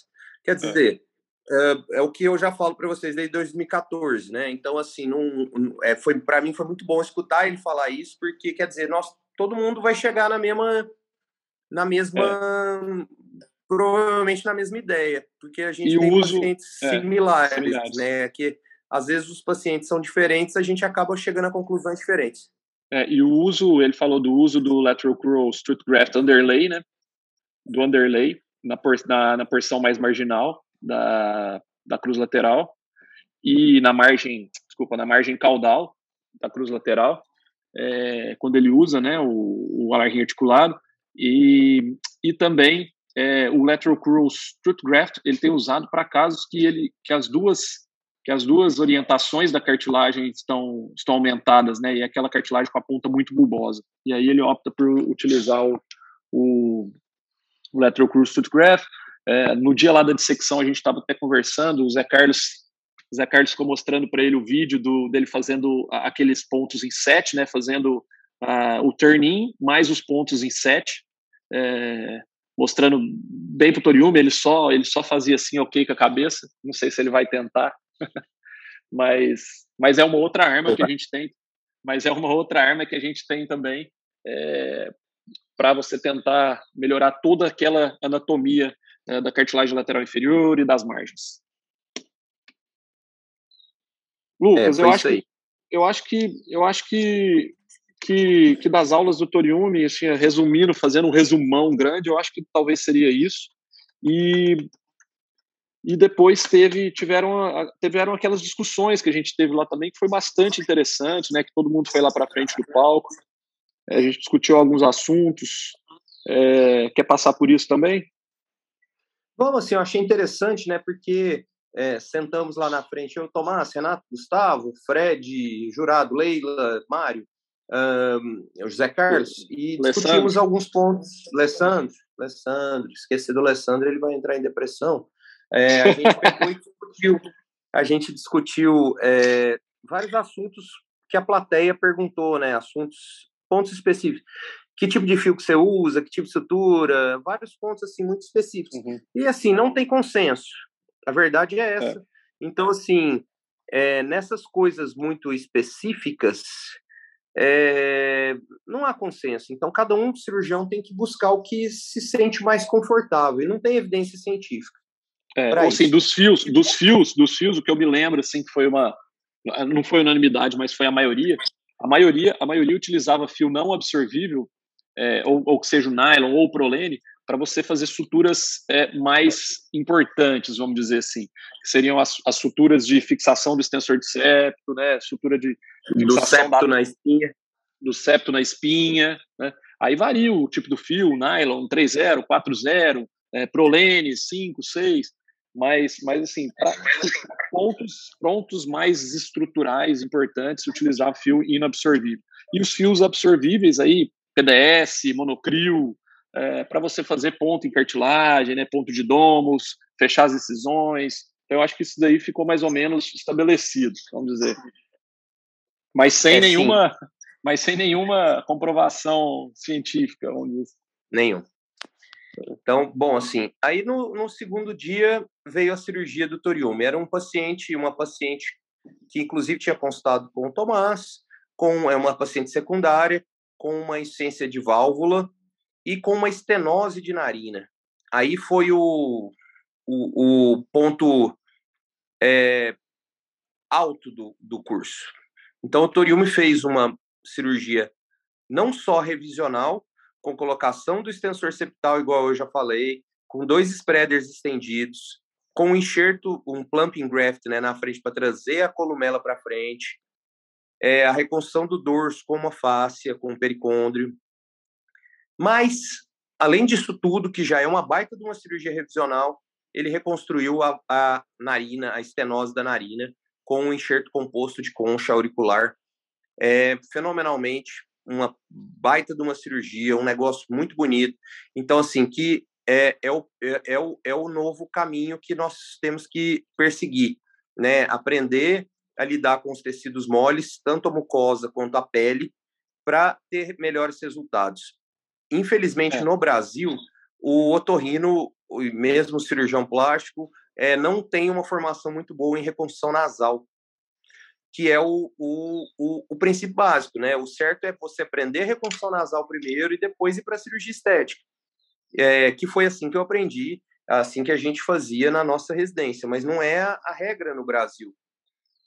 Quer dizer, é, é, o que eu já falo para vocês desde 2014, né? Então, assim, não, é, foi para mim foi muito bom escutar ele falar isso, porque quer dizer, nós todo mundo vai chegar na mesma na mesma provavelmente na mesma ideia, porque a gente e tem uso, pacientes é, similares, similares, né? Que às vezes os pacientes são diferentes, a gente acaba chegando a conclusões diferentes. É, e o uso, ele falou do uso do lateral crural strut graft underlay, né? Do underlay na, por, na, na porção mais marginal da, da cruz lateral e na margem, desculpa, na margem caudal da cruz lateral, é, quando ele usa, né, o, o alargue articulado e, e também é, o lateral crural strut graft ele tem usado para casos que ele que as duas que as duas orientações da cartilagem estão, estão aumentadas, né? E aquela cartilagem com a ponta muito bulbosa. E aí ele opta por utilizar o, o, o lateral cruise tooth graft. É, no dia lá da dissecção a gente estava até conversando, o Zé Carlos, o Zé Carlos ficou mostrando para ele o vídeo do, dele fazendo aqueles pontos em sete, né? Fazendo uh, o turn-in mais os pontos em sete. É, mostrando bem para o Toriumi, ele só, ele só fazia assim ok com a cabeça. Não sei se ele vai tentar, mas, mas é uma outra arma que a gente tem, mas é uma outra arma que a gente tem também é, para você tentar melhorar toda aquela anatomia é, da cartilagem lateral inferior e das margens. Lucas, é, eu acho que eu acho que eu acho que que, que das aulas do Toriumi, assim, resumindo, fazendo um resumão grande, eu acho que talvez seria isso. E e depois teve tiveram tiveram aquelas discussões que a gente teve lá também que foi bastante interessante né que todo mundo foi lá para frente do palco é, a gente discutiu alguns assuntos é, quer passar por isso também Bom, assim, eu achei interessante, né, porque é, sentamos lá na frente, eu, Tomás, Renato, Gustavo, Fred, Jurado, Leila, Mário, um, José Carlos, e discutimos alguns pontos. Alessandro, Alessandro, esqueci do Alessandro, ele vai entrar em depressão. É, a gente pegou e discutiu, a gente discutiu é, vários assuntos que a plateia perguntou, né? Assuntos, pontos específicos. Que tipo de fio que você usa, que tipo de estrutura, vários pontos assim muito específicos. Uhum. E assim, não tem consenso. A verdade é essa. É. Então, assim, é, nessas coisas muito específicas, é, não há consenso. Então, cada um cirurgião tem que buscar o que se sente mais confortável, e não tem evidência científica. É, assim, dos fios, dos fios, dos fios, o que eu me lembro, assim, que foi uma, não foi unanimidade, mas foi a maioria. A maioria, a maioria utilizava fio não absorvível, é, ou, ou, que seja o nylon ou o prolene, para você fazer suturas é, mais importantes, vamos dizer assim, que seriam as, as, suturas de fixação do extensor de septo, né, sutura de, de do septo da, na espinha, do septo na espinha, né? Aí varia o tipo do fio, nylon 3.0, 4.0, é, prolene 5, 6 mas, mas assim, para pontos, pontos mais estruturais importantes, utilizar fio inabsorvível. E os fios absorvíveis aí, PDS, monocrio, é, para você fazer ponto em cartilagem, né, ponto de domos, fechar as incisões. Eu acho que isso daí ficou mais ou menos estabelecido, vamos dizer. Mas sem é, nenhuma, mas sem nenhuma comprovação científica, vamos dizer. Nenhum. Então, bom, assim, aí no, no segundo dia veio a cirurgia do Toriumi. Era um paciente, uma paciente que inclusive tinha consultado com o Tomás, com é uma paciente secundária, com uma insuficiência de válvula e com uma estenose de narina. Aí foi o, o, o ponto é, alto do, do curso. Então, o Toriumi fez uma cirurgia não só revisional, com colocação do extensor septal, igual eu já falei, com dois spreaders estendidos, com um enxerto, um plumping graft né, na frente para trazer a columela para frente, é, a reconstrução do dorso com uma fáscia, com um pericôndrio. Mas, além disso tudo, que já é uma baita de uma cirurgia revisional, ele reconstruiu a, a narina, a estenose da narina, com um enxerto composto de concha auricular, é, fenomenalmente uma baita de uma cirurgia, um negócio muito bonito. Então, assim, que é, é, o, é, é, o, é o novo caminho que nós temos que perseguir, né? Aprender a lidar com os tecidos moles, tanto a mucosa quanto a pele, para ter melhores resultados. Infelizmente, é. no Brasil, o otorrino, mesmo o cirurgião plástico, é, não tem uma formação muito boa em reconstrução nasal que é o, o, o, o, princípio básico, né? O certo é você aprender reconstrução nasal primeiro e depois ir para a cirurgia estética. é, que foi assim que eu aprendi, assim que a gente fazia na nossa residência, mas não é a, a regra no Brasil.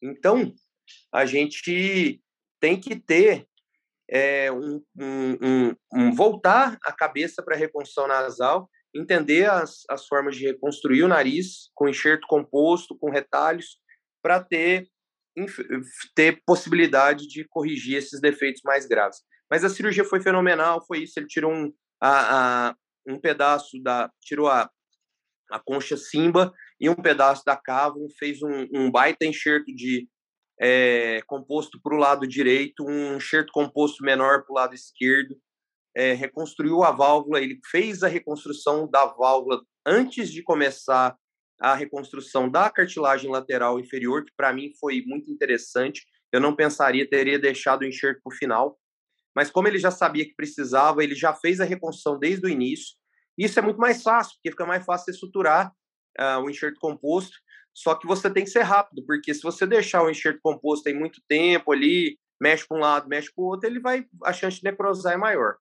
Então, a gente tem que ter é, um, um, um, voltar a cabeça para a reconstrução nasal, entender as, as formas de reconstruir o nariz com enxerto composto, com retalhos, para ter, ter possibilidade de corrigir esses defeitos mais graves. Mas a cirurgia foi fenomenal, foi isso. Ele tirou um, a, a, um pedaço da. tirou a, a concha Simba e um pedaço da cavo, fez um, um baita enxerto de é, composto para o lado direito, um enxerto composto menor para o lado esquerdo, é, reconstruiu a válvula, ele fez a reconstrução da válvula antes de começar a reconstrução da cartilagem lateral inferior, que para mim foi muito interessante. Eu não pensaria, teria deixado o enxerto para o final, mas como ele já sabia que precisava, ele já fez a reconstrução desde o início. Isso é muito mais fácil, porque fica mais fácil estruturar uh, o enxerto composto. Só que você tem que ser rápido, porque se você deixar o enxerto composto em muito tempo ali, mexe para um lado, mexe para o outro, ele vai a chance de necrosar é maior.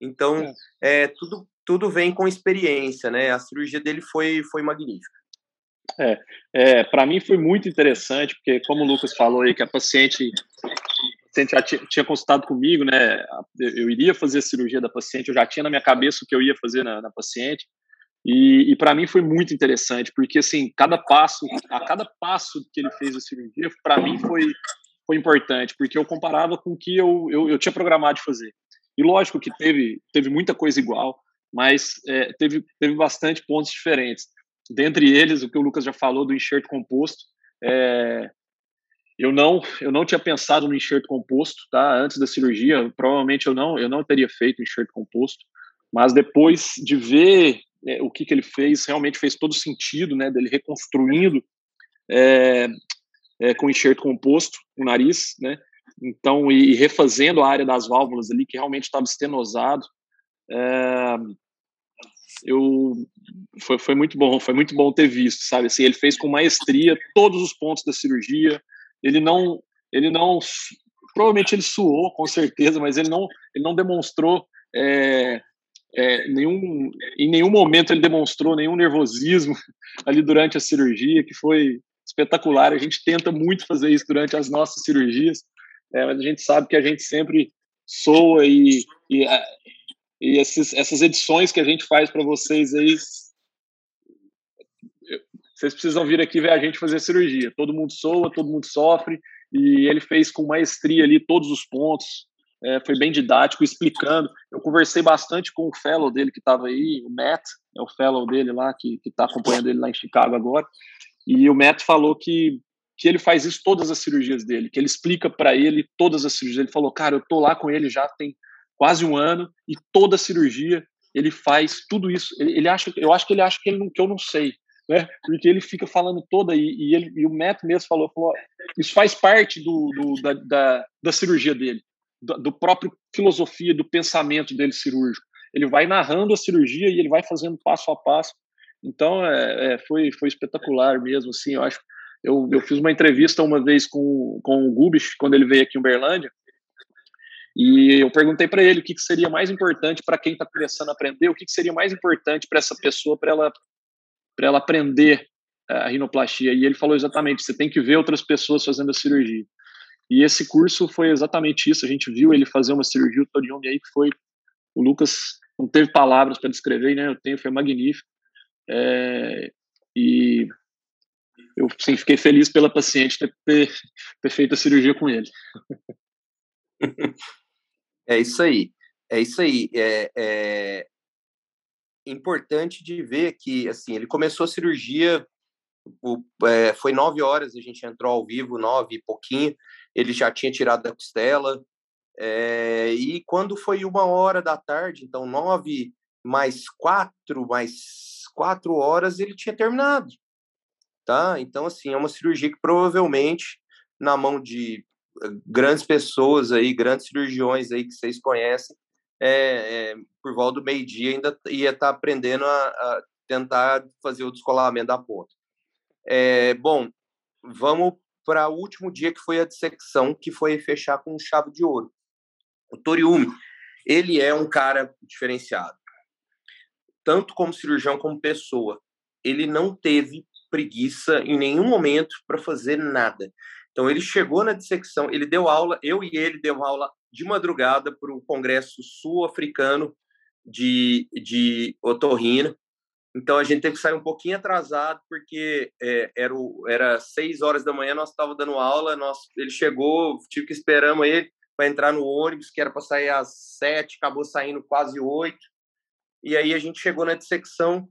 Então, é. é tudo tudo vem com experiência, né? A cirurgia dele foi foi magnífica. É, é para mim foi muito interessante, porque como o Lucas falou aí que a paciente paciente já tinha, tinha, consultado comigo, né? Eu iria fazer a cirurgia da paciente, eu já tinha na minha cabeça o que eu ia fazer na, na paciente. E, e para mim foi muito interessante, porque assim, cada passo, a cada passo que ele fez a cirurgia, para mim foi, foi importante, porque eu comparava com o que eu, eu, eu, tinha programado de fazer. E lógico que teve, teve muita coisa igual, mas é, teve, teve bastante pontos diferentes. Dentre eles, o que o Lucas já falou do enxerto composto, é, eu não, eu não tinha pensado no enxerto composto, tá? Antes da cirurgia, provavelmente eu não, eu não teria feito enxerto composto, mas depois de ver é, o que, que ele fez, realmente fez todo sentido, né? Dele reconstruindo é, é, com enxerto composto o nariz, né? Então, e, e, refazendo a área das válvulas ali, que realmente estava estenosado. É, eu foi, foi muito bom, foi muito bom ter visto, sabe? Assim, ele fez com maestria todos os pontos da cirurgia, ele não, ele não, provavelmente ele suou, com certeza, mas ele não, ele não demonstrou é, é, nenhum, em nenhum momento ele demonstrou nenhum nervosismo ali durante a cirurgia, que foi espetacular. A gente tenta muito fazer isso durante as nossas cirurgias, é, mas a gente sabe que a gente sempre soa e, e, e esses, essas edições que a gente faz para vocês aí vocês precisam vir aqui ver a gente fazer cirurgia. Todo mundo soa, todo mundo sofre, e ele fez com maestria ali todos os pontos. É, foi bem didático, explicando. Eu conversei bastante com o fellow dele que estava aí, o Matt, é o fellow dele lá, que está acompanhando ele lá em Chicago agora. E o Matt falou que, que ele faz isso todas as cirurgias dele, que ele explica para ele todas as cirurgias. Ele falou, cara, eu tô lá com ele já tem quase um ano e toda cirurgia ele faz tudo isso. Ele, ele acha, eu acho que ele acha que, ele não, que eu não sei né? Porque ele fica falando toda e, e ele e o Matt mesmo falou, falou isso faz parte do, do da, da, da, cirurgia dele, do, próprio filosofia, do pensamento dele cirúrgico. Ele vai narrando a cirurgia e ele vai fazendo passo a passo. Então é, é, foi foi espetacular mesmo, assim. Eu acho eu, eu fiz uma entrevista uma vez com, com o Gubis quando ele veio aqui em Uberlândia e eu perguntei para ele o que, que, seria mais importante para quem está começando a aprender, o que, que seria mais importante para essa pessoa para ela ela aprender eh, a rinoplastia. E ele falou exatamente: você tem que ver outras pessoas fazendo a cirurgia. E esse curso foi exatamente isso. A gente viu ele fazer uma cirurgia, o Toriumi aí, que foi. O Lucas não teve palavras para descrever, né? Eu tenho, foi magnífico. É, e eu sim, fiquei feliz pela paciente ter, ter, ter feito a cirurgia com ele. É isso aí. É isso aí. É, é, importante de ver que, assim, ele começou a cirurgia, o, é, foi nove horas, a gente entrou ao vivo, nove e pouquinho, ele já tinha tirado a costela, é, e quando foi uma hora da tarde, então nove mais quatro, mais quatro horas, ele tinha terminado, tá? Então, assim, é uma cirurgia que provavelmente, na mão de eh, grandes pessoas aí, grandes cirurgiões aí que vocês conhecem, é, é, por volta do meio-dia ainda ia estar tá aprendendo a, a, tentar fazer o descolamento da ponta. É, bom, vamos para o último dia que foi a dissecção, que foi fechar com chave de ouro. O Toriumi, ele é um cara diferenciado. tanto como cirurgião como pessoa, ele não teve preguiça em nenhum momento para fazer nada. Então ele chegou na dissecção, ele deu aula, eu e ele deu aula de madrugada para o Congresso Sul-Africano de, de Otorrina. Então a gente teve que sair um pouquinho atrasado, porque é, era, o, era seis horas da manhã, nós estávamos dando aula, nós, ele chegou, tive que esperamos ele para entrar no ônibus, que era para sair às sete, acabou saindo quase oito. E aí a gente chegou na dissecção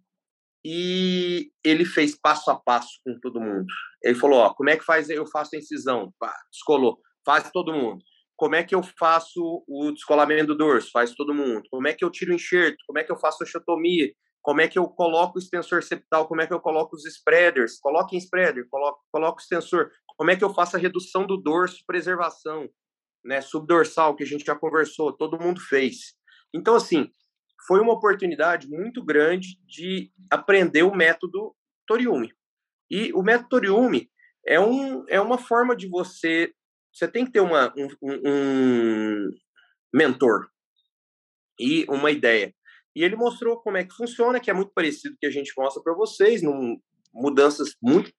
e ele fez passo a passo com todo mundo. Ele falou: ó, como é que faz? Eu faço a incisão, descolou, faz todo mundo. Como é que eu faço o descolamento do dorso? Faz todo mundo. Como é que eu tiro o enxerto? Como é que eu faço a osteotomia? Como é que eu coloco o extensor septal, como é que eu coloco os spreaders, coloque em spreader, coloco o extensor, como é que eu faço a redução do dorso, preservação, né, subdorsal, que a gente já conversou, todo mundo fez. Então, assim, foi uma oportunidade muito grande de aprender o método Toriumi. E o método Toriumi é, um, é uma forma de você... Você tem que ter uma, um, um mentor e uma ideia. E ele mostrou como é que funciona, que é muito parecido que a gente mostra para vocês, num, mudanças muito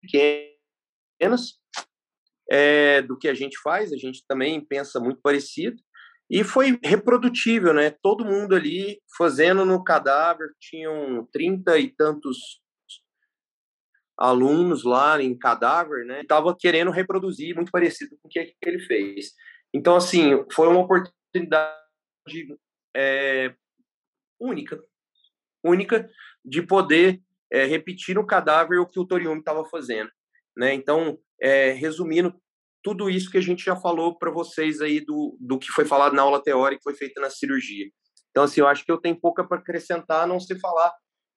pequenas é, do que a gente faz, a gente também pensa muito parecido. E foi reprodutível, né? Todo mundo ali fazendo no cadáver, tinham trinta e tantos alunos lá em cadáver, né? Estava querendo reproduzir, muito parecido com o que ele fez. Então, assim, foi uma oportunidade é, única, única de poder é, repetir no cadáver o que o Toriumi estava fazendo, né? Então, é, resumindo tudo isso que a gente já falou para vocês aí do, do que foi falado na aula teórica que foi feita na cirurgia. Então, assim, eu acho que eu tenho pouca para acrescentar, a não se falar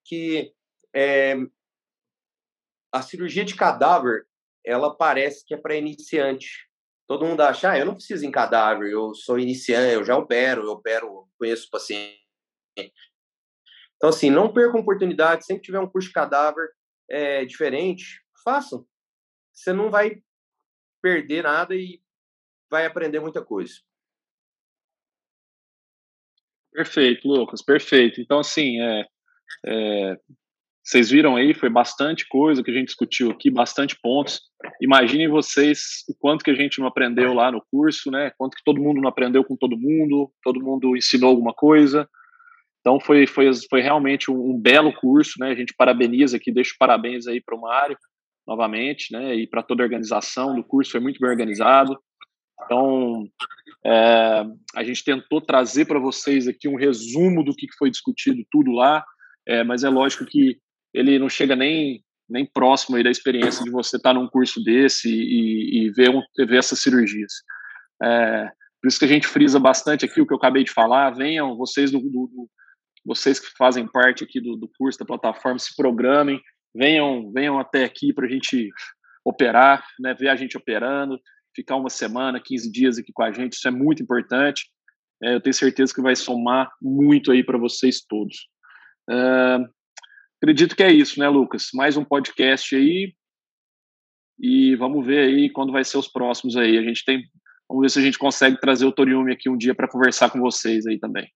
que é, a cirurgia de cadáver, ela parece que é para iniciante, todo mundo acha, ah, eu não preciso em cadáver, eu sou iniciante, eu já opero, eu opero, conheço paciente. Então, assim, não percam oportunidade, sempre tiver um curso de cadáver é, diferente, façam. Você não vai perder nada e vai aprender muita coisa. Perfeito, Lucas, perfeito. Então, assim, é, é, vocês viram aí, foi bastante coisa que a gente discutiu aqui, bastante pontos. Imaginem vocês o quanto que a gente não aprendeu lá no curso, né? Quanto que todo mundo não aprendeu com todo mundo, todo mundo ensinou alguma coisa. Então foi, foi, foi realmente um, um belo curso, né? A gente parabeniza aqui, deixo parabéns aí para o Mário, novamente, né? E para toda a organização do curso, foi muito bem organizado. Então, é, a gente tentou trazer para vocês aqui um resumo do que foi discutido tudo lá, é, mas é lógico que ele não chega nem, nem próximo aí da experiência de você estar tá num curso desse e, e ver, um, ver essas cirurgias. É, por isso que a gente frisa bastante aqui o que eu acabei de falar. Venham vocês do, do, vocês que fazem parte aqui do, do curso da plataforma se programem, venham venham até aqui para a gente operar, né, ver a gente operando, ficar uma semana, 15 dias aqui com a gente, isso é muito importante. É, eu tenho certeza que vai somar muito aí para vocês todos. Uh, Acredito que é isso, né, Lucas? Mais um podcast aí. E vamos ver aí quando vai ser os próximos aí. A gente tem. Vamos ver se a gente consegue trazer o Toriumi aqui um dia para conversar com vocês aí também.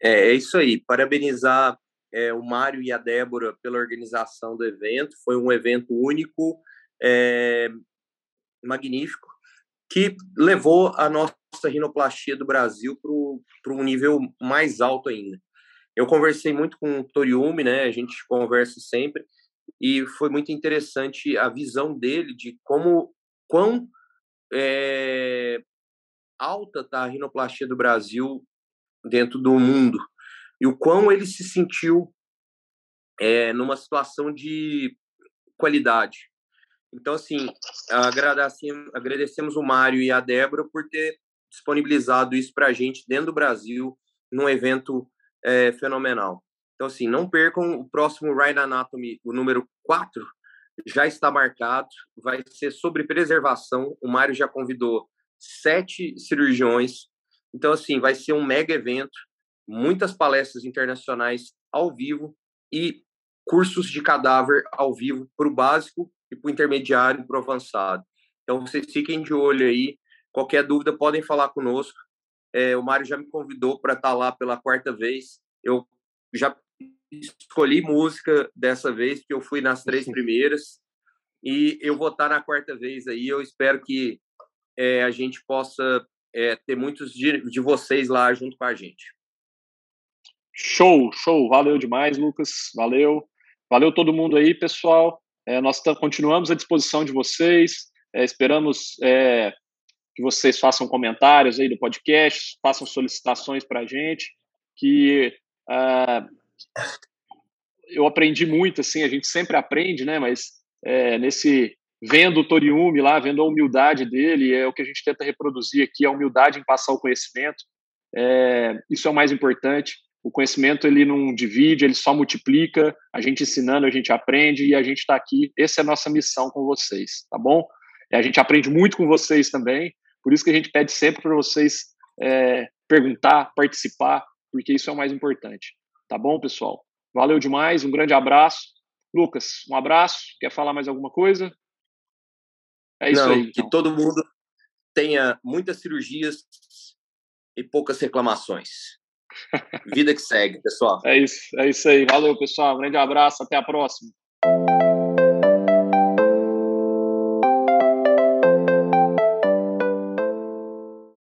É, é isso aí. Parabenizar é, o Mário e a Débora pela organização do evento. Foi um evento único, é, magnífico, que levou a nossa rinoplastia do Brasil para um nível mais alto ainda. Eu conversei muito com o Toriumi, né? A gente conversa sempre e foi muito interessante a visão dele de como quão é, alta está a rinoplastia do Brasil dentro do mundo e o quão ele se sentiu é, numa situação de qualidade. Então, assim, agradecemos, o Mário e a Débora por ter disponibilizado isso para a gente dentro do Brasil, num evento é fenomenal. Então, assim, não percam o próximo Ride Anatomy, o número 4, já está marcado, vai ser sobre preservação. O Mário já convidou sete cirurgiões. Então, assim, vai ser um mega evento, muitas palestras internacionais ao vivo e cursos de cadáver ao vivo para o básico e para o intermediário e para o avançado. Então, vocês fiquem de olho aí. Qualquer dúvida, podem falar conosco. É, o Mário já me convidou para estar tá lá pela quarta vez. Eu já escolhi música dessa vez, porque eu fui nas três primeiras. E eu vou estar tá na quarta vez aí. Eu espero que é, a gente possa é, ter muitos de, de vocês lá junto com a gente. Show, show. Valeu demais, Lucas. Valeu. Valeu todo mundo aí, pessoal. É, nós continuamos à disposição de vocês. É, esperamos é, que vocês façam comentários aí do podcast, façam solicitações para a gente, que uh, eu aprendi muito, assim, a gente sempre aprende, né, mas é, nesse, vendo o Toriumi lá, vendo a humildade dele, é o que a gente tenta reproduzir aqui, a humildade em passar o conhecimento, é, isso é o mais importante, o conhecimento ele não divide, ele só multiplica, a gente ensinando, a gente aprende e a gente está aqui, essa é a nossa missão com vocês, tá bom? A gente aprende muito com vocês também, por isso que a gente pede sempre para vocês é, perguntar, participar, porque isso é o mais importante. Tá bom, pessoal? Valeu demais, um grande abraço. Lucas, um abraço. Quer falar mais alguma coisa? É isso Não, aí. Então. Que todo mundo tenha muitas cirurgias e poucas reclamações. Vida que segue, pessoal. É isso, é isso aí. Valeu, pessoal. Um grande abraço. Até a próxima.